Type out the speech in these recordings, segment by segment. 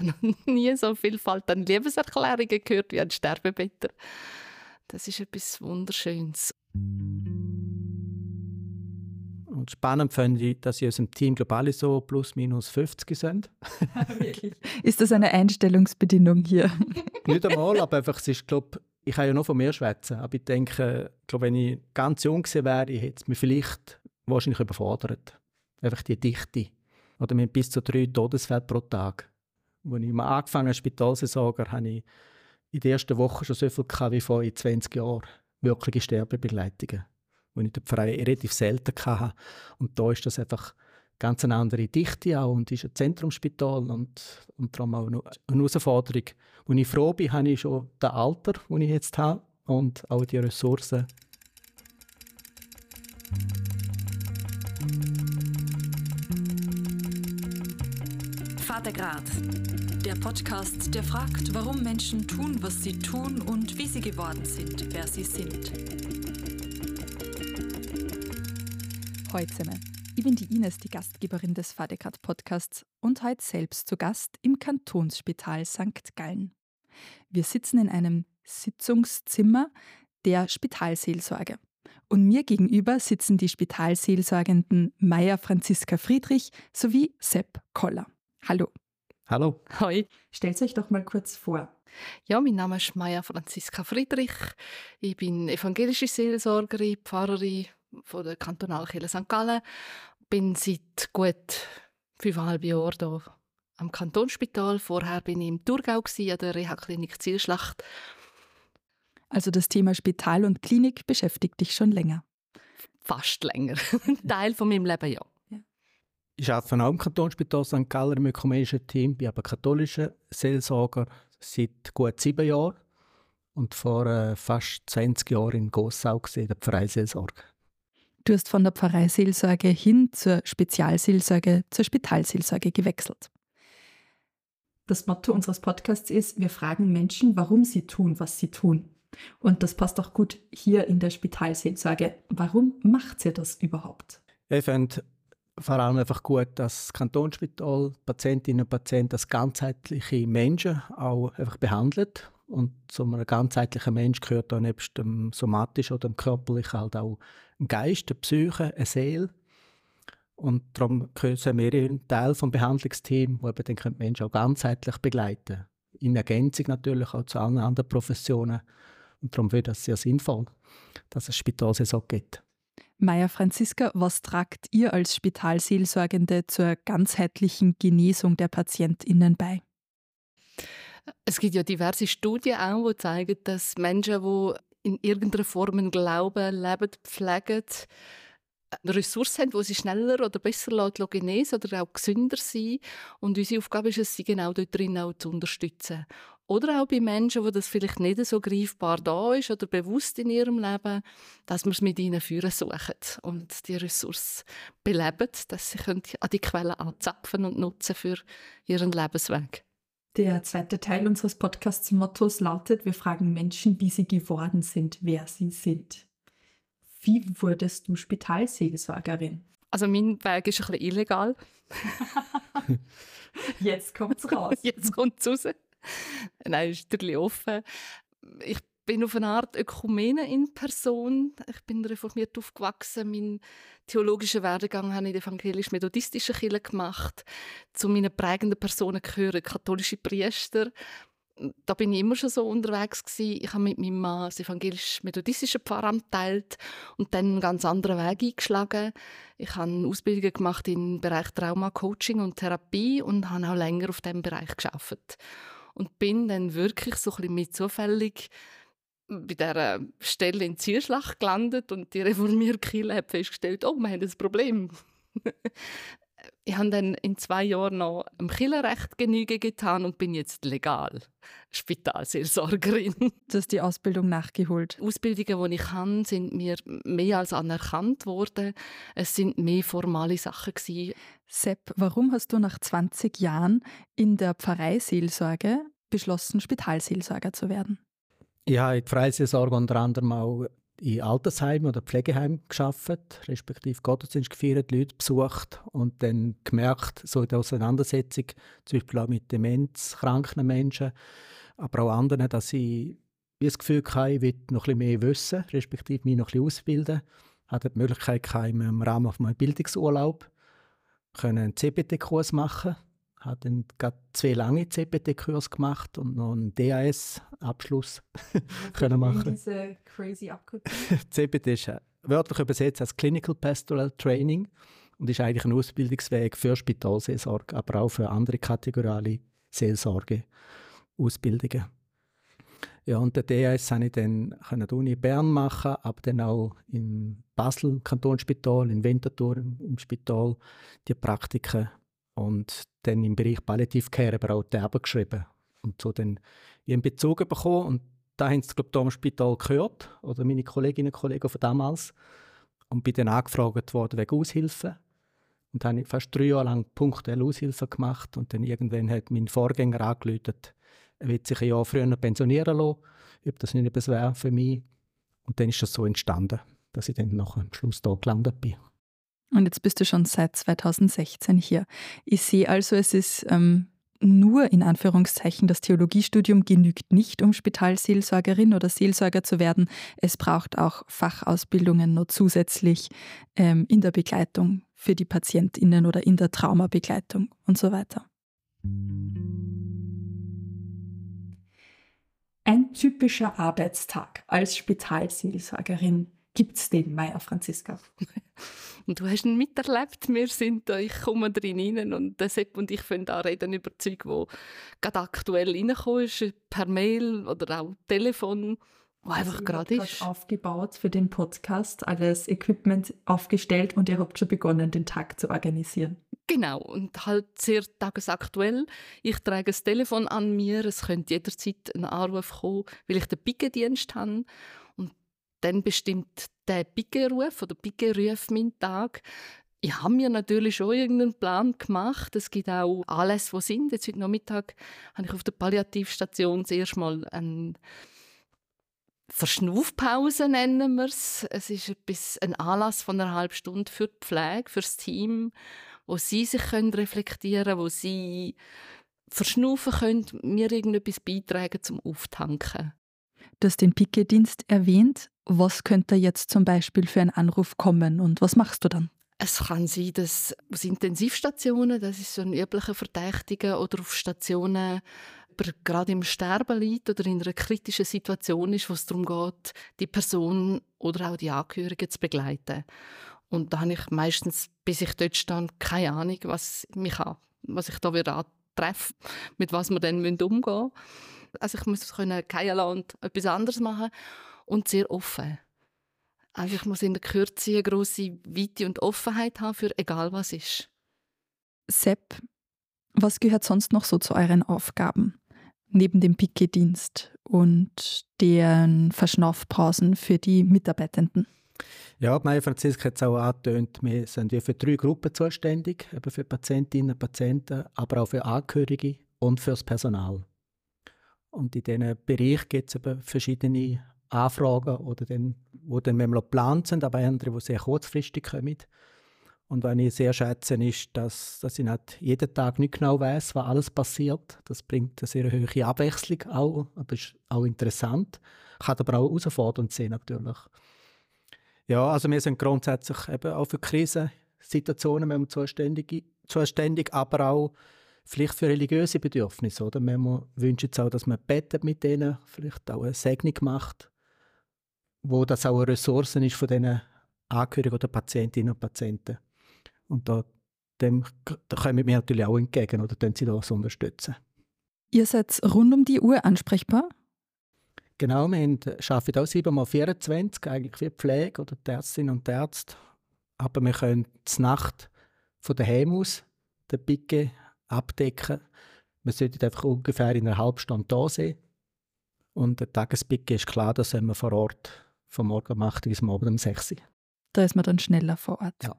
Ich habe noch nie so viel an Liebeserklärungen gehört wie an Sterbebetter. Das ist etwas Wunderschönes. Und spannend finde ich, dass in unserem Team global so plus minus 50 sind. Wirklich? Ist das eine Einstellungsbedingung hier? Nicht einmal, aber einfach, es ist, glaub, ich kann ja noch von mir schwätzen, aber ich denke, glaub, wenn ich ganz jung gewesen wäre, hätte es mich vielleicht wahrscheinlich überfordert. Einfach die Dichte. Oder mit bis zu drei Todesfällen pro Tag. Als ich mal angefangen habe als Spitalseelsorger, hatte ich in der ersten Woche schon so viel gehabt wie vor 20 Jahren. Wirkliche Sterbebegleitungen. Die ich dort relativ selten hatte. Und da ist das einfach ganz eine andere Dichte auch und ist ein Zentrumsspital und, und darum auch eine Herausforderung. Wo ich froh bin, habe ich schon das Alter, das ich jetzt habe und auch die Ressourcen. Vatergrad, der Podcast, der fragt, warum Menschen tun, was sie tun und wie sie geworden sind, wer sie sind. Zusammen. Ich bin die Ines, die Gastgeberin des Vatergrad Podcasts und heute selbst zu Gast im Kantonsspital St. Gallen. Wir sitzen in einem Sitzungszimmer der Spitalseelsorge. Und mir gegenüber sitzen die Spitalseelsorgenden Meier Franziska Friedrich sowie Sepp Koller. Hallo. Hallo. Hoi. Stellt euch doch mal kurz vor. Ja, mein Name ist Maya Franziska Friedrich. Ich bin evangelische Seelsorgerin, Pfarrerin von der Kantonalkirche St. Gallen. Bin seit gut fünfeinhalb Jahren hier am Kantonsspital. Vorher bin ich im Thurgau an der Reha-Klinik Zielschlacht. Also das Thema Spital und Klinik beschäftigt dich schon länger. Fast länger. Ein Teil von meinem Leben, ja. Ich arbeite auch im Kantonsspital St. Galler im ökumenischen Team, bin aber katholischer Seelsorger seit gut sieben Jahren und vor äh, fast 20 Jahren in Gossau gesehen, der Pfarreiseelsorge. Du hast von der Pfarreiseelsorge hin zur Spezialseelsorge, zur Spitalseelsorge gewechselt. Das Motto unseres Podcasts ist, wir fragen Menschen, warum sie tun, was sie tun. Und das passt auch gut hier in der Spitalseelsorge. Warum macht sie das überhaupt? Ich finde vor allem einfach gut, dass das Kantonsspital Patientinnen und Patienten als ganzheitliche Menschen auch einfach behandelt. Und zu einem ganzheitlichen Mensch gehört auch nebst dem somatischen oder dem körperlichen halt auch ein Geist, eine Psyche, eine Seele. Und darum sind wir ein Teil des Behandlungsteams, wo eben den Menschen auch ganzheitlich begleiten In Ergänzung natürlich auch zu allen anderen Professionen. Und darum wäre das sehr sinnvoll, dass es Spitalsaison gibt. Maja Franziska, was tragt ihr als Spitalseelsorgende zur ganzheitlichen Genesung der PatientInnen bei? Es gibt ja diverse Studien auch, die zeigen, dass Menschen, die in irgendeiner Form Glauben leben, pflegen, eine Ressource haben, wo sie schneller oder besser genesen oder auch gesünder sein. Und unsere Aufgabe ist es, sie genau dort drin auch zu unterstützen. Oder auch bei Menschen, wo das vielleicht nicht so greifbar da ist oder bewusst in ihrem Leben, dass wir es mit ihnen führen suchen und die Ressource beleben, dass sie an die Quellen anzapfen und nutzen für ihren Lebensweg. Der zweite Teil unseres Podcasts-Mottos lautet, wir fragen Menschen, wie sie geworden sind, wer sie sind. Wie wurdest du Spitalseelsorgerin? Also mein Weg ist ein bisschen illegal. Jetzt kommt's raus. Jetzt kommt's raus. Nein, ist natürlich offen. Ich bin auf eine Art Ökumene in Person. Ich bin reformiert aufgewachsen. Mein theologischer Werdegang habe ich in der evangelisch-methodistischen Kirche gemacht. Zu meinen prägenden Personen gehören katholische Priester, da bin ich immer schon so unterwegs gewesen. Ich habe mit meinem Mann das evangelisch-methodistische Pfarramt teilt und dann einen ganz anderen Weg eingeschlagen. Ich habe Ausbildungen gemacht im Bereich Trauma, Coaching und Therapie und habe auch länger auf diesem Bereich geschafft und bin dann wirklich so ein bisschen zufällig bei dieser Stelle in Zielschlacht gelandet und die Reformierkirche hat festgestellt, oh, wir haben ein Problem ich habe dann in zwei Jahren noch im Killerrecht Genüge getan und bin jetzt legal Spitalseelsorgerin. Du hast die Ausbildung nachgeholt. Ausbildungen, die ich kann, sind mir mehr als anerkannt worden. Es sind mehr formale Sachen gewesen. Sepp, warum hast du nach 20 Jahren in der Pfarreiseelsorge beschlossen, Spitalseelsorger zu werden? Ja, in der Pfarreiseelsorge unter anderem auch in Altersheimen oder Pflegeheimen geschafft, respektive Gottesdienst gefeiert, Leute besucht und dann gemerkt, so in der Auseinandersetzung, zum Beispiel auch mit demenzkranken Menschen, aber auch anderen, dass ich das Gefühl hatte, ich will noch ein bisschen mehr wissen, respektive mich noch ein bisschen ausbilden. Ich hatte die Möglichkeit, im Rahmen von meinem Bildungsurlaub einen CBT-Kurs machen habe dann gerade zwei lange CBT-Kurse gemacht und noch einen DAS-Abschluss können machen. Diese crazy Abkürzung. CBT ist äh, wörtlich übersetzt als Clinical Pastoral Training und ist eigentlich ein Ausbildungsweg für Spitalseelsorge, aber auch für andere kategoriale Seelsorge-Ausbildungen. Ja, und den DAS konnte ich dann an der Uni Bern machen, aber dann auch im Basel Kantonsspital, in Winterthur im Spital die Praktiken und dann im Bereich Palliativcare aber auch Theater geschrieben. Und so dann ihren Bezug bekommen. Und da haben sie glaube ich, im Spital gehört oder meine Kolleginnen und Kollegen von damals. Und bin dann angefragt worden wegen Aushilfe. Und habe fast drei Jahre lang punktuell Aushilfe gemacht. Und dann irgendwann hat mein Vorgänger angeläutet, er wird sich ein Jahr früher pensionieren lassen, ob das nicht etwas wäre für mich. Und dann ist das so entstanden, dass ich dann noch am Schluss da gelandet bin. Und jetzt bist du schon seit 2016 hier. Ich sehe also, es ist ähm, nur in Anführungszeichen das Theologiestudium genügt nicht, um Spitalseelsorgerin oder Seelsorger zu werden. Es braucht auch Fachausbildungen noch zusätzlich ähm, in der Begleitung für die PatientInnen oder in der Traumabegleitung und so weiter. Ein typischer Arbeitstag als Spitalseelsorgerin. Gibt es den, Maya Franziska? Und du hast ihn miterlebt. Wir sind da, ich komme drin rein und Sepp und ich fangen da reden über Zeug, wo gerade aktuell reingekommen ist, per Mail oder auch Telefon, wo einfach gerade ist. aufgebaut für den Podcast, alles Equipment aufgestellt und ihr habt schon begonnen, den Tag zu organisieren. Genau, und halt sehr tagesaktuell. Ich trage das Telefon an mir, es könnte jederzeit ein Anruf kommen, weil ich den Pickendienst habe. Dann bestimmt der Pickenruf oder Pickenruf meinen Tag. Ich habe mir natürlich schon irgendeinen Plan gemacht. Es gibt auch alles, was sind. Jetzt heute Nachmittag habe ich auf der Palliativstation zuerst mal eine Verschnaufpause, nennen wir es. Es ist etwas, ein Anlass von einer halben Stunde für die Pflege, für das Team wo sie sich können reflektieren können, wo sie verschnaufen können, mir irgendetwas beitragen zum Auftanken. Du hast den Piquet-Dienst erwähnt. Was könnte jetzt zum Beispiel für einen Anruf kommen und was machst du dann? Es kann sein, dass aus Intensivstationen, das ist so ein üblicher Verdächtiger, oder auf Stationen, gerade im Sterben liegt oder in einer kritischen Situation ist, wo es darum geht, die Person oder auch die Angehörigen zu begleiten. Und da habe ich meistens, bis ich dort stand, keine Ahnung, was mich an, was ich da wieder treffe, mit was wir dann umgehen müssen. Also ich muss können gehen und etwas anderes machen und sehr offen. Also ich muss in der Kürze eine grosse Weite und Offenheit haben für egal was ist. Sepp, was gehört sonst noch so zu euren Aufgaben? Neben dem Piquet-Dienst und den Verschnaufpausen für die Mitarbeitenden? Ja, Maja Franziska hat es auch angetönt, wir sind für drei Gruppen zuständig, eben für Patientinnen und Patienten, aber auch für Angehörige und für das Personal. Und in diesen Bereich gibt es eben verschiedene Anfragen, oder dann, wo dann manchmal geplant sind, aber andere, die sehr kurzfristig kommen. Und was ich sehr schätze, ist, dass, dass ich nicht jeden Tag nicht genau weiß, was alles passiert. Das bringt eine sehr hohe Abwechslung auch, aber ist auch interessant. Kann aber auch herausfordernd sein, natürlich. Ja, also wir sind grundsätzlich eben auch für Krisensituationen zuständig, zuständig, aber auch vielleicht für religiöse Bedürfnisse. Oder? Wir wünschen uns auch, dass man betet mit denen, vielleicht auch eine Segnung macht, wo das auch eine Ressource ist von diesen Angehörigen oder Patientinnen und Patienten. Und da, dem da kommen wir natürlich auch entgegen oder können sie das unterstützen. Ihr seid rund um die Uhr ansprechbar? Genau, wir arbeiten auch 7 x 24, eigentlich wie Pflege oder die Ärztinnen und Ärzte. Aber wir können die Nacht von daheim aus den Picke abdecken. Wir sollten einfach ungefähr in einer halben Stunde da sein. Und der Tagespicke ist klar, dass wir vor Ort vom Morgen um 8 bis morgen um 6 Uhr. Da ist man dann schneller vor Ort. Ja.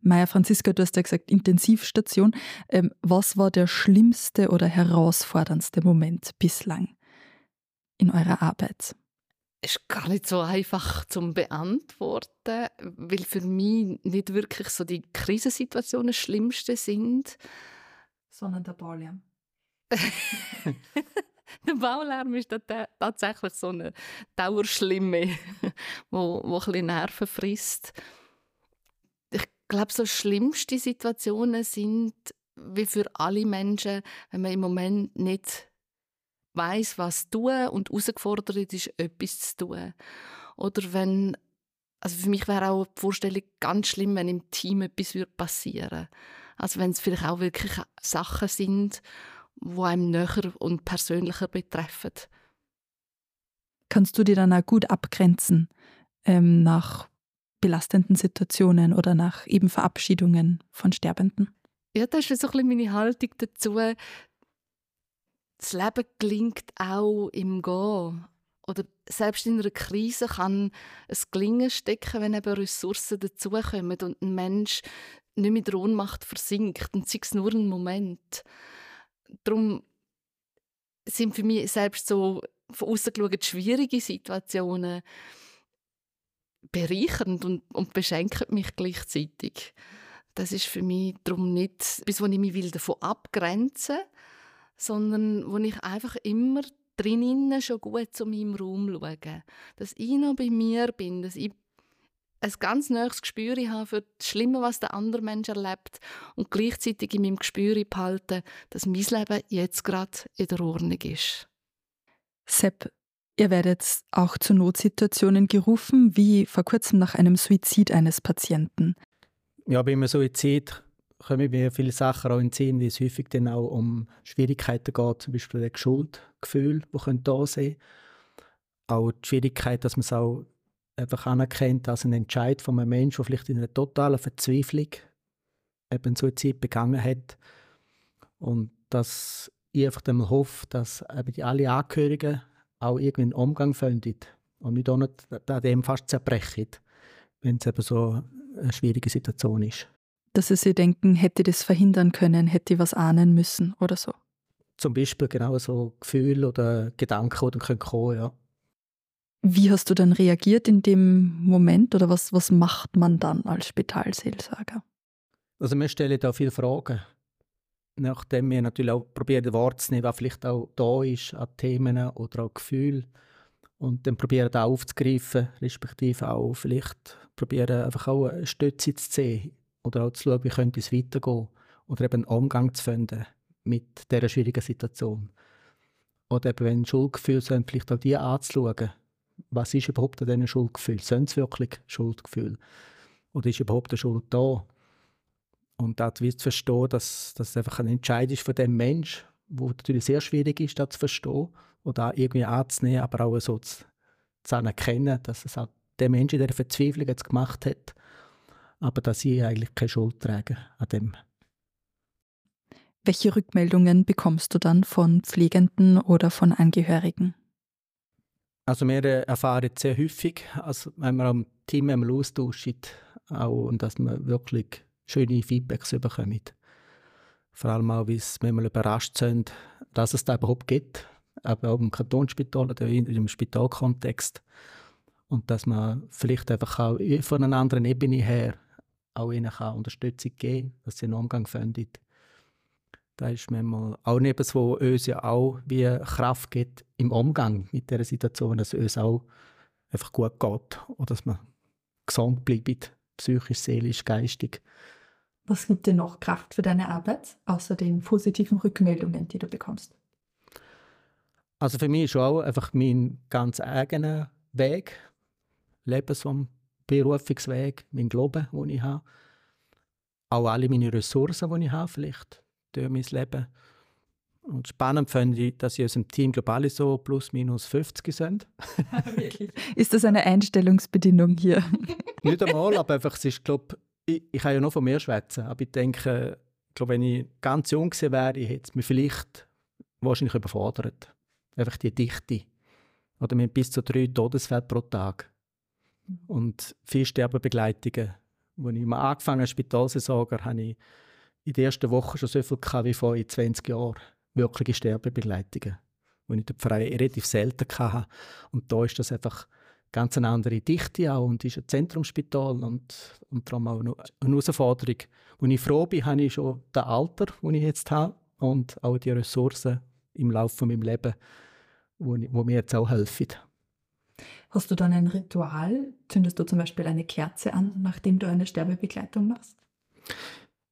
Maja Franziska, du hast ja gesagt, Intensivstation. Ähm, was war der schlimmste oder herausforderndste Moment bislang? in eurer Arbeit? ist gar nicht so einfach zu beantworten, weil für mich nicht wirklich so die Krisensituationen das Schlimmste sind. Sondern der Baulärm. der Baulärm ist tatsächlich so eine Dauerschlimme, wo, wo ein bisschen Nerven frisst. Ich glaube, so schlimmste Situationen sind wie für alle Menschen, wenn man im Moment nicht weiß, was tun und herausgefordert ist, etwas zu tun. Oder wenn, also für mich wäre auch die Vorstellung ganz schlimm, wenn im Team etwas passieren würde. Also wenn es vielleicht auch wirklich Sachen sind, die einem näher und persönlicher betreffen. Kannst du dir dann auch gut abgrenzen ähm, nach belastenden Situationen oder nach eben Verabschiedungen von Sterbenden? Ja, das ist so ein bisschen meine Haltung dazu. Das Leben gelingt auch im Gehen. Oder selbst in einer Krise kann es Gelingen stecken, wenn eben Ressourcen dazukommen und ein Mensch nicht mit der Ohnmacht versinkt. Und sei es nur ein Moment. Darum sind für mich selbst so von außen schwierige Situationen bereichernd und, und beschenken mich gleichzeitig. Das ist für mich darum nicht bis wo ich mich davon abgrenzen will, sondern wo ich einfach immer drinnen schon gut zu meinem Raum schaue. Dass ich noch bei mir bin, dass ich ein ganz neues Gespür habe für das Schlimme, was der andere Mensch erlebt und gleichzeitig in meinem Gespür behalten, dass mein Leben jetzt gerade in der Ordnung ist. Sepp, ihr werdet auch zu Notsituationen gerufen, wie vor kurzem nach einem Suizid eines Patienten. Ja, bei einem Suizid kommen mir viele Sachen auch in den Sinn, wie es häufig dann auch um Schwierigkeiten geht, zum Beispiel das Schuldgefühl, das da sein können. Auch die Schwierigkeit, dass man es auch einfach anerkennt als ein Entscheid von einem Menschen, der vielleicht in einer totalen Verzweiflung eben Suizid begangen hat. Und dass ich einfach dann hoffe, dass eben die alle Angehörigen auch irgendwie einen Umgang finden und nicht auch nicht an dem fast zerbrechen, wenn es eben so eine schwierige Situation ist. Dass sie sich denken, hätte das verhindern können, hätte ich was ahnen müssen oder so. Zum Beispiel genau so Gefühle oder Gedanken, die dann kommen können, ja. Wie hast du dann reagiert in dem Moment oder was, was macht man dann als Spitalseelsorger? Also wir stellen da viele Fragen. Nachdem wir natürlich auch probieren, Wort zu nehmen, was vielleicht auch da ist an Themen oder auch Gefühlen. Und dann probieren da aufzugreifen, respektive auch vielleicht probieren einfach auch eine Stütze zu sehen oder auch zu schauen, wie könnte es weitergehen oder eben einen Umgang zu finden mit dieser schwierigen Situation. Oder eben, wenn Schuldgefühle sind, vielleicht auch die anzuschauen was ist überhaupt an diesen Schuldgefühlen? Sind es wirklich Schuldgefühle? Oder ist überhaupt eine Schuld da? Und dort zu verstehen, dass das einfach ein Entscheid ist von dem Mensch, wo natürlich sehr schwierig ist, das zu verstehen oder irgendwie anzunehmen, aber auch so zu, zu anerkennen, dass es auch der Mensch in dieser Verzweiflung jetzt gemacht hat, aber dass sie eigentlich keine Schuld tragen an dem. Welche Rückmeldungen bekommst du dann von Pflegenden oder von Angehörigen? Also wir äh, erfahren sehr häufig, also wenn wir am Team einmal austauschen, auch, und dass wir wirklich schöne Feedbacks bekommen. Vor allem auch, wie es manchmal überrascht sind, dass es da überhaupt gibt, aber auch im Kantonsspital oder im Spitalkontext. Und dass man vielleicht einfach auch von einer anderen Ebene her auch ihnen Unterstützung geben kann, dass sie einen Umgang finden da ist manchmal auch etwas, was uns ja auch wie Kraft gibt im Umgang mit dieser Situation, dass es uns auch einfach gut geht oder dass man gesund bleibt, psychisch, seelisch, geistig. Was gibt dir noch Kraft für deine Arbeit, außer den positiven Rückmeldungen, die du bekommst? Also für mich ist auch einfach mein ganz eigener Weg, Lebens- und Berufungsweg, mein Glauben, den ich habe. Auch alle meine Ressourcen, die ich habe, vielleicht durch mein Leben. Und spannend finde ich, dass in unserem Team glaube alle so plus minus 50 sind. ist das eine Einstellungsbedingung hier? Nicht einmal, aber einfach, es ist, glaube ich, ich kann ja noch von mir schwätzen, aber ich denke, ich glaube, wenn ich ganz jung gewesen wäre, hätte es mich vielleicht wahrscheinlich überfordert. Einfach die Dichte. Oder mit bis zu drei Todesfälle pro Tag. Und vier Sterbebegleitungen. Als ich mal angefangen habe als Spitalseelsorger, habe ich in der ersten Woche schon so viel gehabt wie vor 20 Jahren. Wirkliche Sterbebegleitungen. wo ich dort relativ selten hatte. Und da ist das einfach ganz eine andere Dichte auch und ist ein Zentrumsspital und, und darum auch eine Herausforderung. Wo ich froh bin, habe ich schon das Alter, das ich jetzt habe und auch die Ressourcen im Laufe von meinem Leben, wo, wo mir jetzt auch helfen. Hast du dann ein Ritual? Zündest du zum Beispiel eine Kerze an, nachdem du eine Sterbebegleitung machst?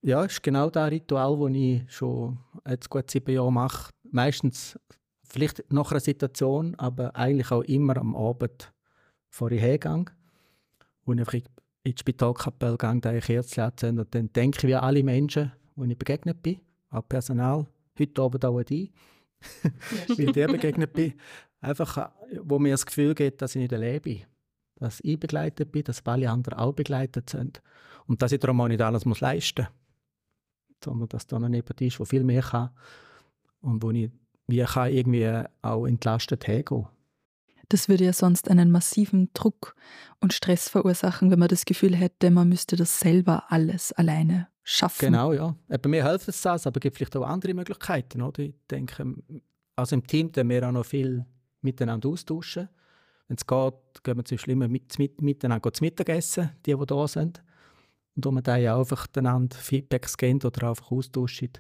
Ja, ist genau das Ritual, das ich schon jetzt gut sieben Jahre mache. Meistens vielleicht nach einer Situation, aber eigentlich auch immer am Abend vor ich hergehe, wo ich einfach in die Spitalkapelle gehe, da ich Kerzen anzünde und dann denke ich wie alle Menschen, die ich begegnet bin, auch Personal, heute Abend auch die, wie ich dir begegnet bin, einfach, wo mir das Gefühl gibt, dass ich nicht allein bin, dass ich begleitet bin, dass alle anderen auch begleitet sind. Und dass ich darum auch nicht alles muss leisten muss, sondern dass da noch jemand ist, der viel mehr kann und wo ich wie kann irgendwie auch entlastet hergehen das würde ja sonst einen massiven Druck und Stress verursachen, wenn man das Gefühl hätte, man müsste das selber alles alleine schaffen. Genau, ja. Bei mir hilft es das, aber es gibt vielleicht auch andere Möglichkeiten. Oder? Ich denke, also im Team können wir auch noch viel miteinander austauschen. Wenn es geht, gehen wir zum immer mit, mit, miteinander zu Mittagessen, die, die da sind. Und wo man dann einfach einander Feedbacks geben oder einfach austauschen.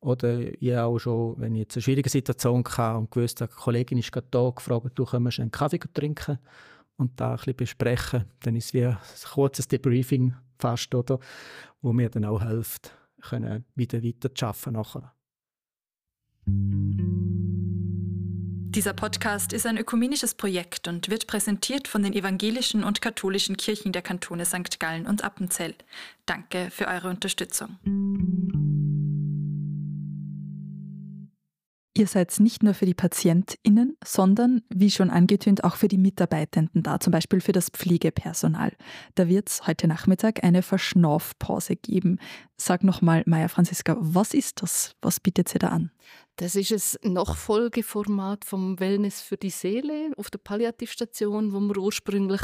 Oder ich auch schon, wenn ich jetzt eine schwierige Situation hatte und gewusst habe, eine Kollegin ist gerade da, gefragt, du kommst einen Kaffee trinken und da ein bisschen besprechen. Dann ist es wie ein kurzes Debriefing fast, oder? Wo mir dann auch hilft, können wieder weiter zu arbeiten nachher. Dieser Podcast ist ein ökumenisches Projekt und wird präsentiert von den evangelischen und katholischen Kirchen der Kantone St. Gallen und Appenzell. Danke für eure Unterstützung. Ihr seid nicht nur für die PatientInnen, sondern, wie schon angetönt, auch für die Mitarbeitenden da, zum Beispiel für das Pflegepersonal. Da wird es heute Nachmittag eine Verschnaufpause geben. Sag nochmal, Maja Franziska, was ist das? Was bietet sie da an? Das ist ein Nachfolgeformat vom Wellness für die Seele auf der Palliativstation, wo wir ursprünglich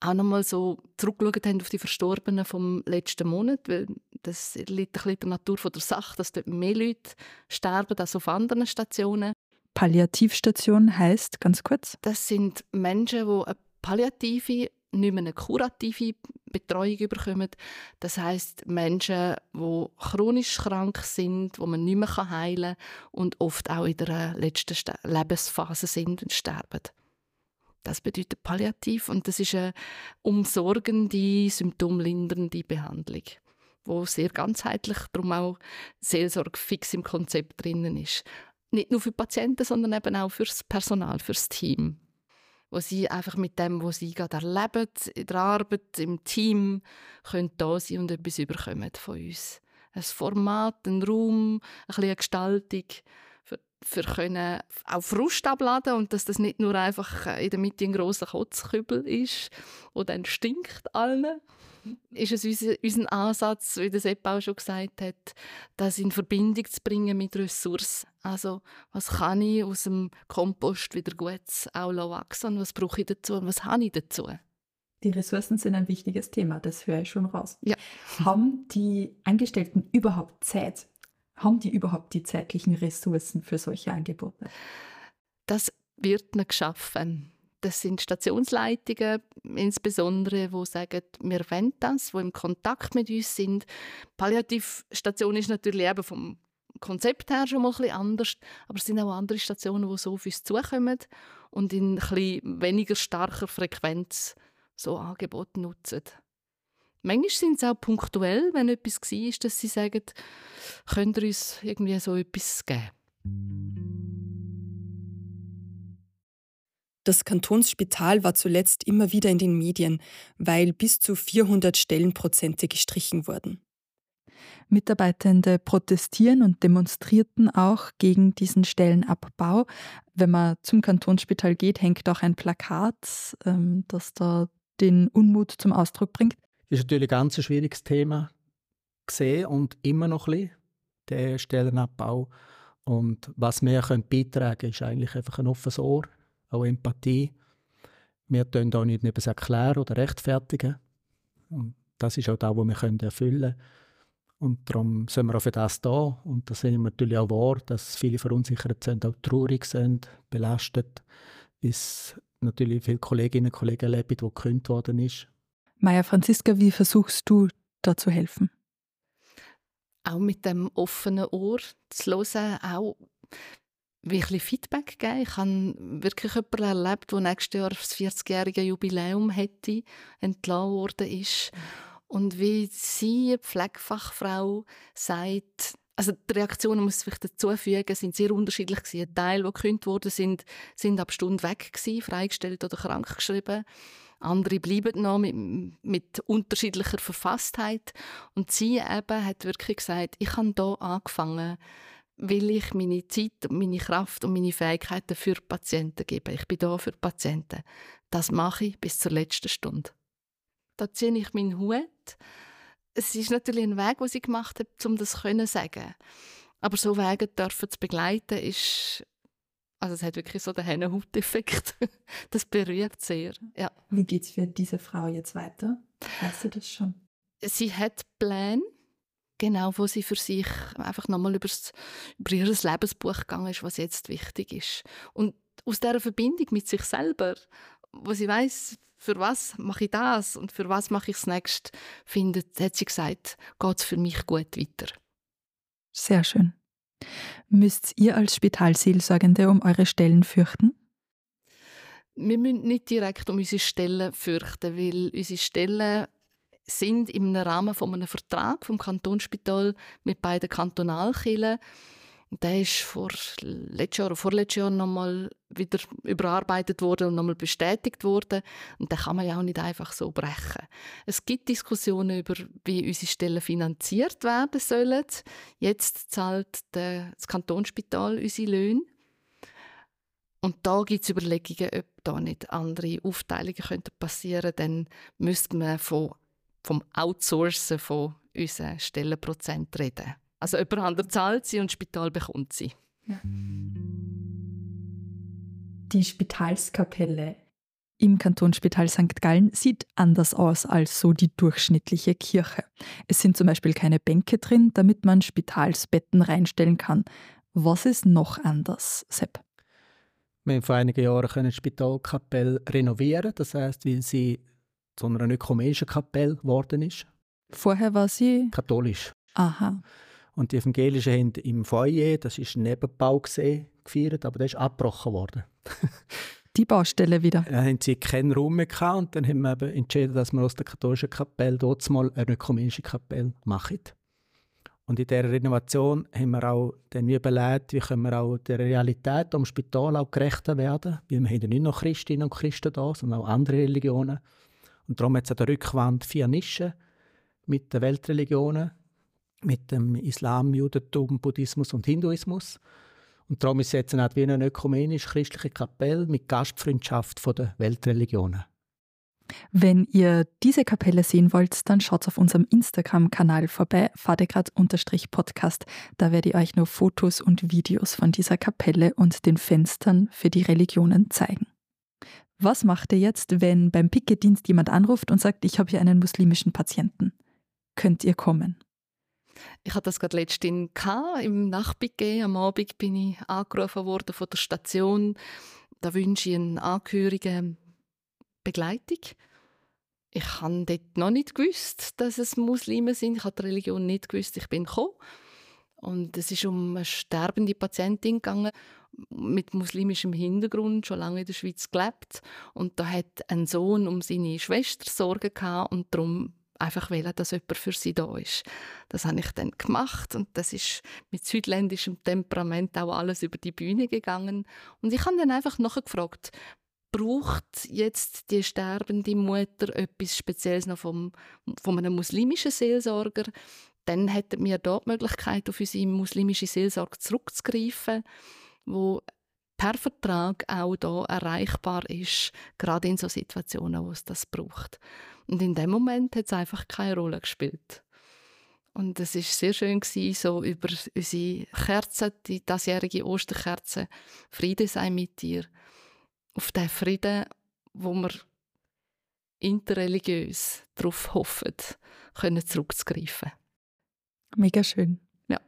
auch nochmal so zurückgeschaut haben auf die Verstorbenen vom letzten Monat, weil das liegt ein bisschen der Natur der Sache, dass dort mehr Leute sterben als auf anderen Stationen. Palliativstation heißt ganz kurz? Das sind Menschen, die eine palliative, nicht mehr eine kurative Betreuung bekommen. Das heißt Menschen, die chronisch krank sind, die man nicht mehr heilen kann und oft auch in der letzten Lebensphase sind und sterben. Das bedeutet palliativ und das ist eine umsorgende, symptomlindernde Behandlung, wo sehr ganzheitlich, darum auch Seelsorge fix im Konzept drinnen ist. Nicht nur für Patienten, sondern eben auch fürs Personal, fürs Team wo sie einfach mit dem, was sie gerade erleben, in der Arbeit, im Team, können da sein und etwas überkommen von uns. Ein Format, ein Raum, ein bisschen eine Gestaltung, für können auch Frust abladen und dass das nicht nur einfach in der Mitte ein grosser Kotzkübel ist, der dann stinkt allen, ist es unser, unser Ansatz, wie der Sepp auch schon gesagt hat, das in Verbindung zu bringen mit Ressourcen. Also was kann ich aus dem Kompost wieder gut auch wachsen und was brauche ich dazu und was habe ich dazu? Die Ressourcen sind ein wichtiges Thema, das höre ich schon raus. Ja. Haben die Angestellten überhaupt Zeit haben die überhaupt die zeitlichen Ressourcen für solche Angebote? Das wird nicht geschaffen. Das sind Stationsleitungen, insbesondere, die sagen, wir wollen das, die im Kontakt mit uns sind. Palliativstation ist natürlich eben vom Konzept her schon mal ein bisschen anders, aber es sind auch andere Stationen, die so auf uns zukommen und in ein weniger starker Frequenz so Angebote nutzen. Manchmal sind es auch punktuell, wenn etwas war, dass sie sagen, könnt ihr uns irgendwie so etwas geben. Das Kantonsspital war zuletzt immer wieder in den Medien, weil bis zu 400 Stellenprozente gestrichen wurden. Mitarbeitende protestieren und demonstrierten auch gegen diesen Stellenabbau. Wenn man zum Kantonsspital geht, hängt auch ein Plakat, ähm, das da den Unmut zum Ausdruck bringt. Das ist natürlich ein ganz schwieriges Thema gesehen und immer noch ein bisschen, der Stellenabbau. Und was wir können beitragen können, ist eigentlich einfach ein offenes Ohr, auch Empathie. Wir können auch nicht etwas erklären oder rechtfertigen. Und das ist auch das, was wir erfüllen können. Und darum sind wir auch für das da. Und da sind wir natürlich auch wahr, dass viele verunsichert sind, auch traurig sind, belastet, bis natürlich viele Kolleginnen und Kollegen erleben, die gekündigt worden ist. Maja Franziska, wie versuchst du da zu helfen? Auch mit dem offenen Ohr zu hören, auch wirklich Feedback geben. Ich habe wirklich jemanden erlebt, der nächstes Jahr das 40-jährige Jubiläum hätte, entlassen worden ist. Und wie sie, Pflegefachfrau, sagt, also die Reaktionen, muss ich dazu fügen, sind sehr unterschiedlich gewesen. Ein Teil, die gekündigt wurden, sind, sind ab Stunde weg gewesen, freigestellt oder krankgeschrieben. Andere bleiben noch mit, mit unterschiedlicher Verfasstheit. Und sie eben hat wirklich gesagt, ich habe hier angefangen, will ich meine Zeit, meine Kraft und meine Fähigkeiten für Patienten geben. Ich bin da für Patienten. Das mache ich bis zur letzten Stunde. Da ziehe ich meinen Hut. Es ist natürlich ein Weg, den sie gemacht hat, um das zu sagen. Aber so Wege dürfen zu begleiten, ist also es hat wirklich so den Hennenhaut-Effekt. Das berührt sehr. Ja. Wie geht es für diese Frau jetzt weiter? Weißt du das schon? Sie hat Pläne genau, wo sie für sich einfach nochmal über ihr Lebensbuch gegangen ist, was jetzt wichtig ist. Und aus dieser Verbindung mit sich selber, wo sie weiß, für was mache ich das und für was mache ich das nächste, findet, hat sie gesagt, geht es für mich gut weiter. Sehr schön. Müsst ihr als Spitalseelsorgende um eure Stellen fürchten? Wir müssen nicht direkt um unsere Stellen fürchten, weil unsere Stellen sind im Rahmen von einem Vertrag vom Kantonsspital mit beiden Kantonalkirchen. Der ist vor letztes Jahr oder vorletztes Jahr nochmal wieder überarbeitet worden und nochmal bestätigt worden. Und den kann man ja auch nicht einfach so brechen. Es gibt Diskussionen über, wie unsere Stellen finanziert werden sollen. Jetzt zahlt das Kantonsspital unsere Löhne. Und da gibt es Überlegungen, ob da nicht andere Aufteilungen passieren könnten. Dann müsste man von vom Outsourcen von unseren Stellenprozent reden. Also jemand anderes zahlt sie und das Spital bekommt sie. Ja. Die Spitalskapelle im Kantonsspital St. Gallen sieht anders aus als so die durchschnittliche Kirche. Es sind zum Beispiel keine Bänke drin, damit man Spitalsbetten reinstellen kann. Was ist noch anders, Sepp? Wir haben vor einigen Jahren die Spitalkapelle renovieren, das heißt, weil sie zu einer ökumenischen Kapelle geworden ist. Vorher war sie? Katholisch. Aha. Und die Evangelischen haben im Foyer, das ist ein Nebenbau gesehen, gefeiert, aber der ist abgebrochen worden. die Baustelle wieder? Da haben sie keinen Raum mehr gehabt und dann haben wir eben entschieden, dass wir aus der katholischen Kapelle dort mal eine ökumenische Kapelle machen. Und in dieser Renovation haben wir auch dann überlegt, wie können wir auch der Realität am Spital auch gerechter werden. Weil wir haben ja nicht nur Christinnen und Christen da, sondern auch andere Religionen. Und darum hat es an der Rückwand vier Nischen mit den Weltreligionen, mit dem Islam, Judentum, Buddhismus und Hinduismus. Und darum ist es jetzt eine, wie eine ökumenisch-christliche Kapelle mit Gastfreundschaft der Weltreligionen. Wenn ihr diese Kapelle sehen wollt, dann schaut auf unserem Instagram-Kanal vorbei, fadegrad-podcast. Da werde ich euch nur Fotos und Videos von dieser Kapelle und den Fenstern für die Religionen zeigen. Was macht ihr jetzt, wenn beim Picketdienst jemand anruft und sagt, ich habe hier einen muslimischen Patienten? Könnt ihr kommen? Ich hatte das gerade letztens im Nachtpicket. Am Abend bin ich angerufen worden von der Station. Da wünsche ich einen Angehörigen Begleitung. Ich habe dort noch nicht gewusst, dass es Muslime sind. Ich habe die Religion nicht gewusst. Ich bin gekommen. Und es ist um eine sterbende Patientin gegangen mit muslimischem Hintergrund schon lange in der Schweiz gelebt und da hat ein Sohn um seine Schwester Sorgen gehabt und darum einfach wollen, dass jemand für sie da ist. Das habe ich dann gemacht und das ist mit südländischem Temperament auch alles über die Bühne gegangen und ich habe dann einfach nachgefragt, braucht jetzt die sterbende Mutter etwas Spezielles noch vom, von einem muslimischen Seelsorger? Dann hätten wir dort die Möglichkeit, auf unsere muslimische Seelsorge zurückzugreifen wo per Vertrag auch da erreichbar ist, gerade in so Situationen, wo es das braucht. Und in dem Moment hat es einfach keine Rolle gespielt. Und es ist sehr schön gewesen, so über unsere Kerze, die dasjährige Osterkerze, Friede sei mit dir, auf den Frieden, wo wir interreligiös darauf hoffen, können zurückzugreifen. Mega schön. Ja.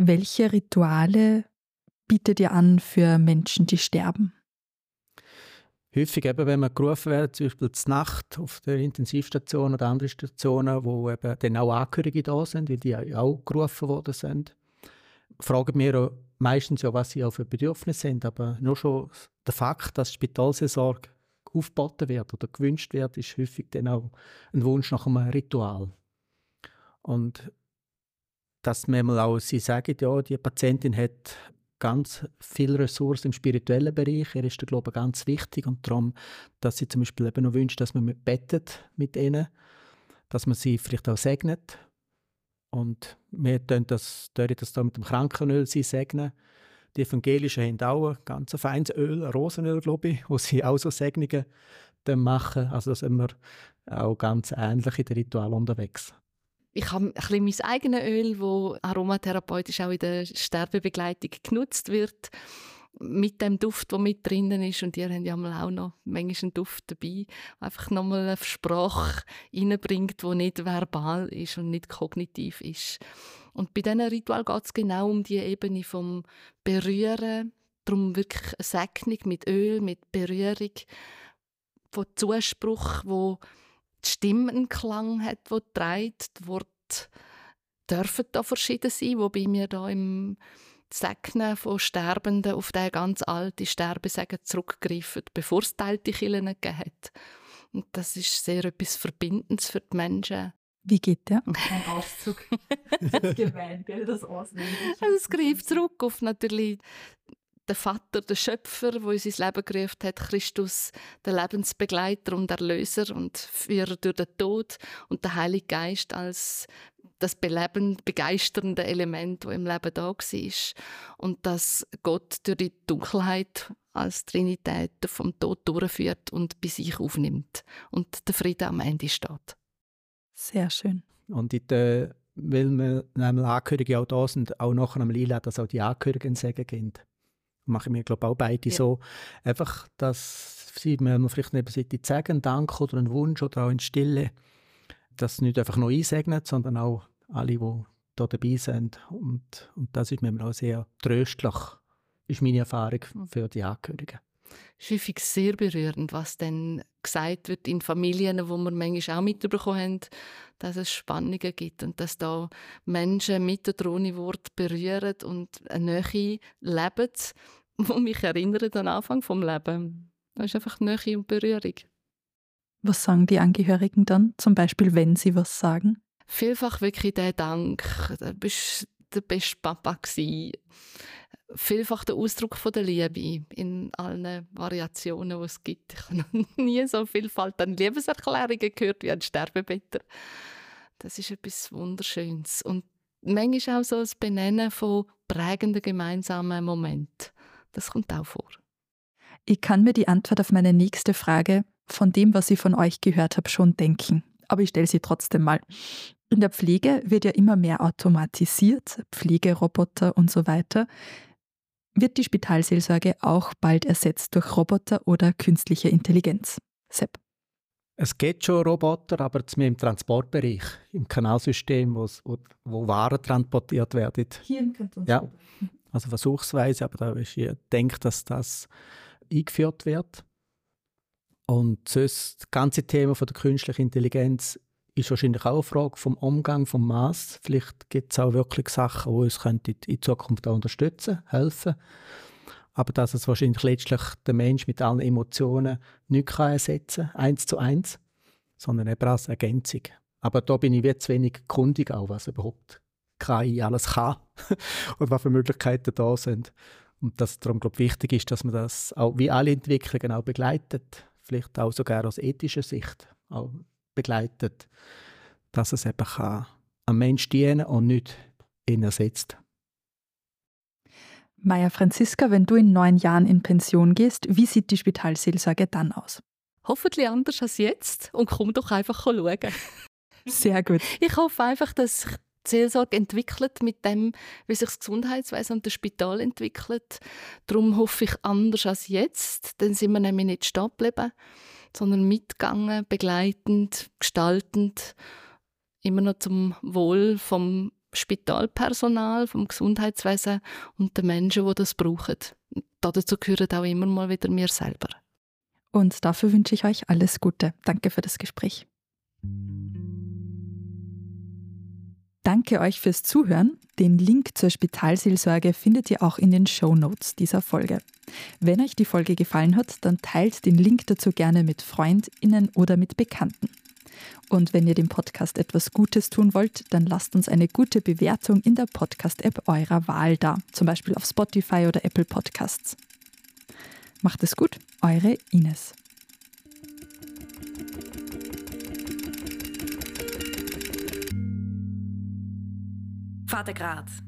Welche Rituale bietet ihr an für Menschen, die sterben? Häufig eben, wenn wir gerufen werden, zum Beispiel zur Nacht auf der Intensivstation oder andere Stationen, wo eben dann auch Angehörige da sind, weil die auch gerufen worden sind, fragen wir meistens ja, was sie auch für Bedürfnisse sind, aber nur schon der Fakt, dass Spitalseelsorge aufgeboten wird oder gewünscht wird, ist häufig dann auch ein Wunsch nach einem Ritual. Und dass manchmal auch sie sagen, ja, die Patientin hat ganz viel Ressourcen im spirituellen Bereich. Er ist, glaube ich, ganz wichtig und darum, dass sie zum Beispiel eben noch wünscht, dass man mit bettet mit ihnen, dass man sie vielleicht auch segnet. Und wir tun das, das da mit dem Krankenöl sie segnen. Die Evangelischen haben auch ein ganz feines Öl, ein Rosenöl, glaube ich, wo sie auch so Segnungen machen. Also da sind wir auch ganz ähnlich in den Ritual unterwegs. Ich habe ein bisschen mein eigenes Öl, das aromatherapeutisch auch in der Sterbebegleitung genutzt wird. Mit dem Duft, der mit drinnen ist. Und ihr habt ja auch noch manchmal einen Duft dabei, einfach nochmal eine Sprache reinbringt, die nicht verbal ist und nicht kognitiv ist. Und bei diesem Ritual geht es genau um die Ebene vom Berühren, darum wirklich eine Segnung mit Öl, mit Berührung, von Zuspruch, wo die Stimme einen Klang hat, wo trägt. Die Worte dürfen da verschieden sein, wobei wir da im Segnen von Sterbenden auf den ganz alten Sterbesagen zurückgreifen, bevor es teilte Kirchen gegeben hat. Und das ist sehr etwas Verbindendes für die Menschen. Wie geht der? Ein Auszug. Gemein, das Ausnehmen. Also es greift zurück auf natürlich der Vater, der Schöpfer, der uns ins Leben gerufen hat, Christus, der Lebensbegleiter und Erlöser und Führer durch den Tod und der Heilige Geist als das belebend, begeisternde Element, das im Leben da war. Und dass Gott durch die Dunkelheit als Trinität vom Tod durchführt und bei sich aufnimmt und der Friede am Ende steht. Sehr schön. Und in der, weil wir nämlich Angehörige auch da sind, auch nachher am Lila, dass auch die Angehörigen Segen geben machen wir, glaube auch beide ja. so. Einfach, dass sie mir vielleicht neben sich sagen, Dank oder einen Wunsch oder auch in Stille, das nicht einfach nur einsegnet, sondern auch alle, die da dabei sind. Und, und das ist mir auch sehr tröstlich, ist meine Erfahrung hm. für die Angehörigen. Es ist häufig sehr berührend, was dann gesagt wird in Familien, wo wir manchmal auch mitbekommen haben, dass es Spannungen gibt und dass da Menschen mit oder ohne Wort berühren und eine Nähe leben, die mich erinnert an den Anfang des Lebens. Das ist einfach Nähe und Berührung. Was sagen die Angehörigen dann, zum Beispiel, wenn sie was sagen? Vielfach wirklich der Dank, du bist der beste Papa gewesen. Vielfach der Ausdruck von der Liebe in allen Variationen, die es gibt. Ich habe noch nie so Vielfalt an Liebeserklärungen gehört wie an Sterbebetter. Das ist etwas Wunderschönes. Und manchmal auch so das Benennen von prägenden gemeinsamen Momenten. Das kommt auch vor. Ich kann mir die Antwort auf meine nächste Frage von dem, was ich von euch gehört habe, schon denken. Aber ich stelle sie trotzdem mal. In der Pflege wird ja immer mehr automatisiert, Pflegeroboter und so weiter. Wird die Spitalseelsorge auch bald ersetzt durch Roboter oder künstliche Intelligenz? Sepp. Es gibt schon Roboter, aber mehr im Transportbereich, im Kanalsystem, wo, wo Waren transportiert werden. Hier im Kanton. Ja, also versuchsweise, aber da ist ich denke, dass das eingeführt wird. Und sonst, das ganze Thema von der künstlichen Intelligenz ist wahrscheinlich auch eine Frage vom Umgang, vom Maß. Vielleicht gibt es auch wirklich Sachen, die uns in Zukunft auch unterstützen, helfen. Aber dass es wahrscheinlich letztlich der Mensch mit allen Emotionen nicht kann ersetzen kann, eins zu eins, sondern eben als Ergänzung. Aber da bin ich zu wenig kundig, auch, was überhaupt KI alles kann und was für Möglichkeiten da sind. Und dass darum glaube ich, wichtig ist, dass man das auch wie alle Entwicklungen auch begleitet, vielleicht auch sogar aus ethischer Sicht auch begleitet, dass es eben kann am Mensch dienen und nicht ihn ersetzt. Maja Franziska, wenn du in neun Jahren in Pension gehst, wie sieht die Spitalseelsorge dann aus? Hoffentlich anders als jetzt und komm doch einfach schauen. Sehr gut. Ich hoffe einfach, dass sich Seelsorge entwickelt mit dem, wie sich das Gesundheitswesen und das Spital entwickelt. Darum hoffe ich anders als jetzt, dann sind wir nämlich nicht stehen geblieben. sondern mitgegangen, begleitend, gestaltend, immer noch zum Wohl vom Spitalpersonal, vom Gesundheitswesen und den Menschen, die das brauchen. Dazu gehören auch immer mal wieder mir selber. Und dafür wünsche ich euch alles Gute. Danke für das Gespräch. Danke euch fürs Zuhören. Den Link zur Spitalseelsorge findet ihr auch in den Show Notes dieser Folge. Wenn euch die Folge gefallen hat, dann teilt den Link dazu gerne mit FreundInnen oder mit Bekannten. Und wenn ihr dem Podcast etwas Gutes tun wollt, dann lasst uns eine gute Bewertung in der Podcast-App eurer Wahl da, zum Beispiel auf Spotify oder Apple Podcasts. Macht es gut, eure Ines. Vater Graz.